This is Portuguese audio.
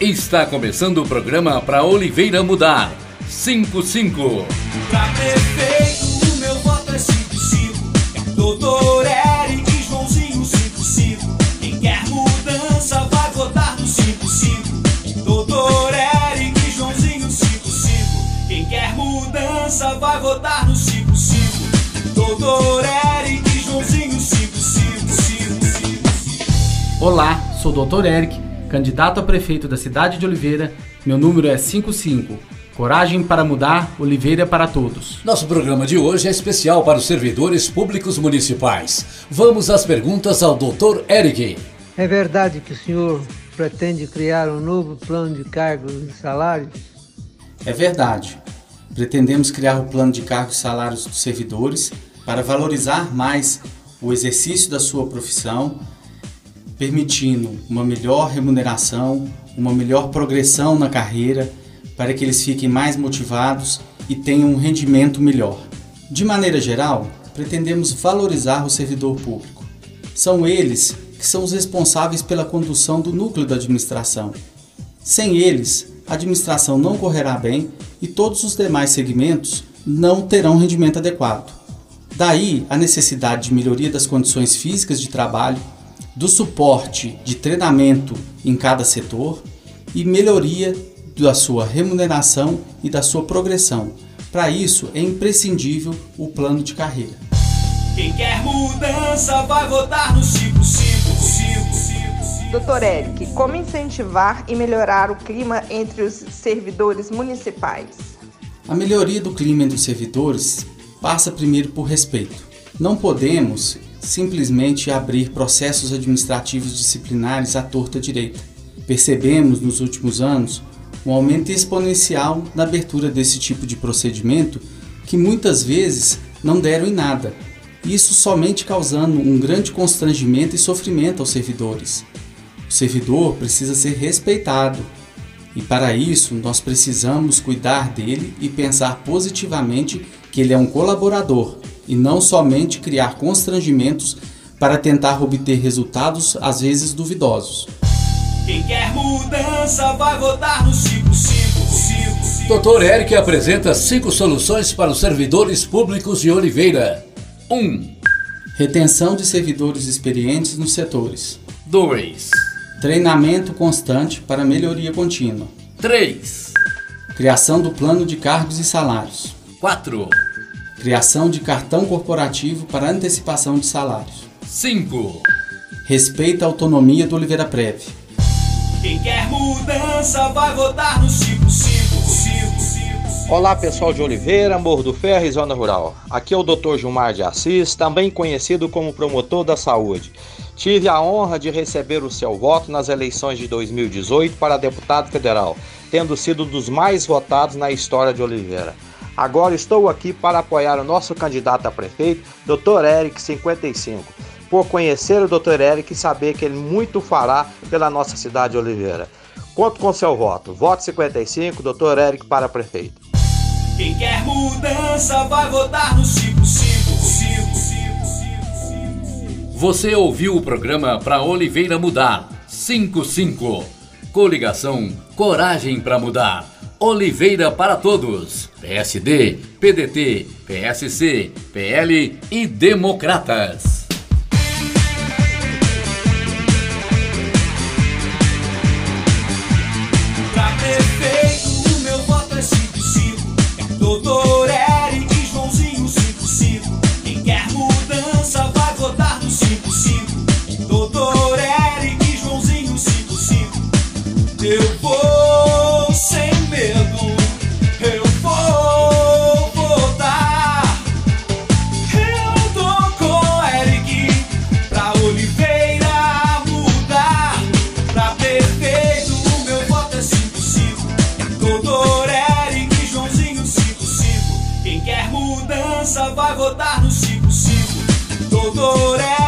Está começando o programa para Oliveira Mudar. 55. Pra prefeito, o meu voto é 55. Doutor Eric Joãozinho 55. Quem quer mudança vai votar no 55. Doutor Eric Joãozinho 55. Quem quer mudança vai votar no 55. Doutor Eric Joãozinho 55. Olá, sou o Dr. Eric, candidato a prefeito da cidade de Oliveira. Meu número é 55. Coragem para mudar, Oliveira para todos. Nosso programa de hoje é especial para os servidores públicos municipais. Vamos às perguntas ao Dr. Eric. É verdade que o senhor pretende criar um novo plano de cargos e salários? É verdade. Pretendemos criar o plano de cargos e salários dos servidores para valorizar mais o exercício da sua profissão, permitindo uma melhor remuneração, uma melhor progressão na carreira para que eles fiquem mais motivados e tenham um rendimento melhor. De maneira geral, pretendemos valorizar o servidor público. São eles que são os responsáveis pela condução do núcleo da administração. Sem eles, a administração não correrá bem e todos os demais segmentos não terão rendimento adequado. Daí a necessidade de melhoria das condições físicas de trabalho, do suporte de treinamento em cada setor e melhoria da sua remuneração e da sua progressão. Para isso é imprescindível o plano de carreira. Quem quer mudança vai votar no 5555. Doutor Eric, como incentivar e melhorar o clima entre os servidores municipais? A melhoria do clima entre os servidores passa primeiro por respeito. Não podemos simplesmente abrir processos administrativos disciplinares à torta direita. Percebemos nos últimos anos um aumento exponencial na abertura desse tipo de procedimento que muitas vezes não deram em nada, isso somente causando um grande constrangimento e sofrimento aos servidores. O servidor precisa ser respeitado e, para isso, nós precisamos cuidar dele e pensar positivamente que ele é um colaborador e não somente criar constrangimentos para tentar obter resultados às vezes duvidosos. Quem quer mudança vai votar no 5555. Dr. Eric apresenta cinco soluções para os servidores públicos de Oliveira. 1. Um. Retenção de servidores experientes nos setores. 2. Treinamento constante para melhoria contínua. 3. Criação do plano de cargos e salários. 4. Criação de cartão corporativo para antecipação de salários. 5. Respeito à autonomia do Oliveira Prev. Quem quer mudança vai votar no 5555. Olá pessoal de Oliveira, Morro do Ferro e Zona Rural. Aqui é o Dr. Gilmar de Assis, também conhecido como promotor da saúde. Tive a honra de receber o seu voto nas eleições de 2018 para deputado federal, tendo sido dos mais votados na história de Oliveira. Agora estou aqui para apoiar o nosso candidato a prefeito, Dr. Eric 55 por conhecer o Dr. Eric e saber que ele muito fará pela nossa cidade de Oliveira. Conto com seu voto. Voto 55, Dr. Eric para prefeito. Quem quer mudança vai votar no 5555. Você ouviu o programa para Oliveira Mudar 55. Coligação Coragem para Mudar. Oliveira para Todos. PSD, PDT, PSC, PL e Democratas. Prefeito, o meu voto é 55. Doutor Eric Joãozinho 55. Quem quer mudança vai votar no 55. Doutor Eric Joãozinho 55. Eu vou 55. Quem quer mudança vai votar no 55. Doutor Eric